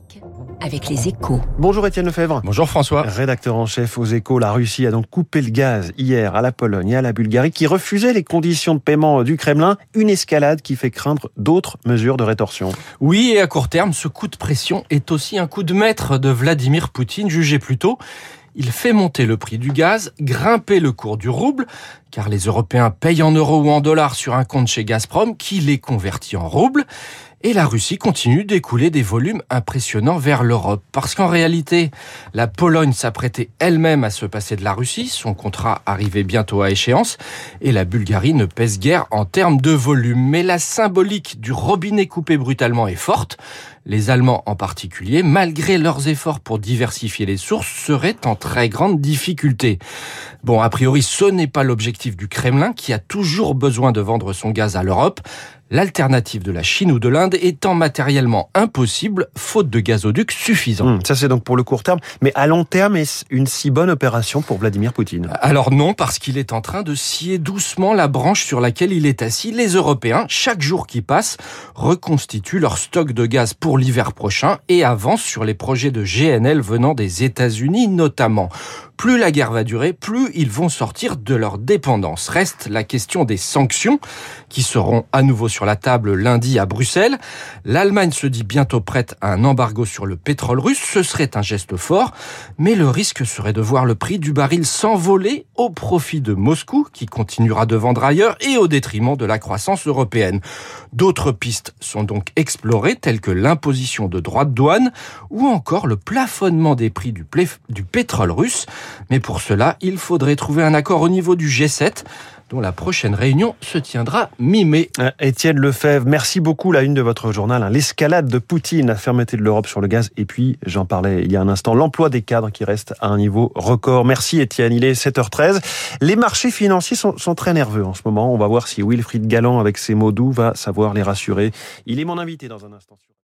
économique avec les échos. Bonjour Étienne Lefebvre. Bonjour François. Rédacteur en chef aux échos, la Russie a donc coupé le gaz hier à la Pologne et à la Bulgarie qui refusaient les conditions de paiement du Kremlin, une escalade qui fait craindre d'autres mesures de rétorsion. Oui, et à court terme, ce coup de pression est aussi un coup de maître de Vladimir Poutine, jugé plus tôt. Il fait monter le prix du gaz, grimper le cours du rouble, car les Européens payent en euros ou en dollars sur un compte chez Gazprom qui les convertit en roubles. Et la Russie continue d'écouler des volumes impressionnants vers l'Europe. Parce qu'en réalité, la Pologne s'apprêtait elle-même à se passer de la Russie, son contrat arrivait bientôt à échéance, et la Bulgarie ne pèse guère en termes de volume. Mais la symbolique du robinet coupé brutalement est forte. Les Allemands en particulier, malgré leurs efforts pour diversifier les sources, seraient en très grande difficulté. Bon, a priori, ce n'est pas l'objectif du Kremlin, qui a toujours besoin de vendre son gaz à l'Europe l'alternative de la Chine ou de l'Inde étant matériellement impossible, faute de gazoducs suffisants. Hum, ça c'est donc pour le court terme, mais à long terme, est-ce une si bonne opération pour Vladimir Poutine? Alors non, parce qu'il est en train de scier doucement la branche sur laquelle il est assis. Les Européens, chaque jour qui passe, reconstituent leur stock de gaz pour l'hiver prochain et avancent sur les projets de GNL venant des États-Unis notamment. Plus la guerre va durer, plus ils vont sortir de leur dépendance. Reste la question des sanctions qui seront à nouveau sur la table lundi à Bruxelles. L'Allemagne se dit bientôt prête à un embargo sur le pétrole russe. Ce serait un geste fort, mais le risque serait de voir le prix du baril s'envoler au profit de Moscou qui continuera de vendre ailleurs et au détriment de la croissance européenne. D'autres pistes sont donc explorées telles que l'imposition de droits de douane ou encore le plafonnement des prix du, du pétrole russe. Mais pour cela, il faudrait trouver un accord au niveau du G7 dont la prochaine réunion se tiendra mi-mai. Euh, Étienne Lefebvre, merci beaucoup. La une de votre journal, hein. l'escalade de Poutine, la fermeté de l'Europe sur le gaz. Et puis, j'en parlais il y a un instant, l'emploi des cadres qui reste à un niveau record. Merci Étienne, il est 7h13. Les marchés financiers sont, sont très nerveux en ce moment. On va voir si Wilfried Galland, avec ses mots doux, va savoir les rassurer. Il est mon invité dans un instant.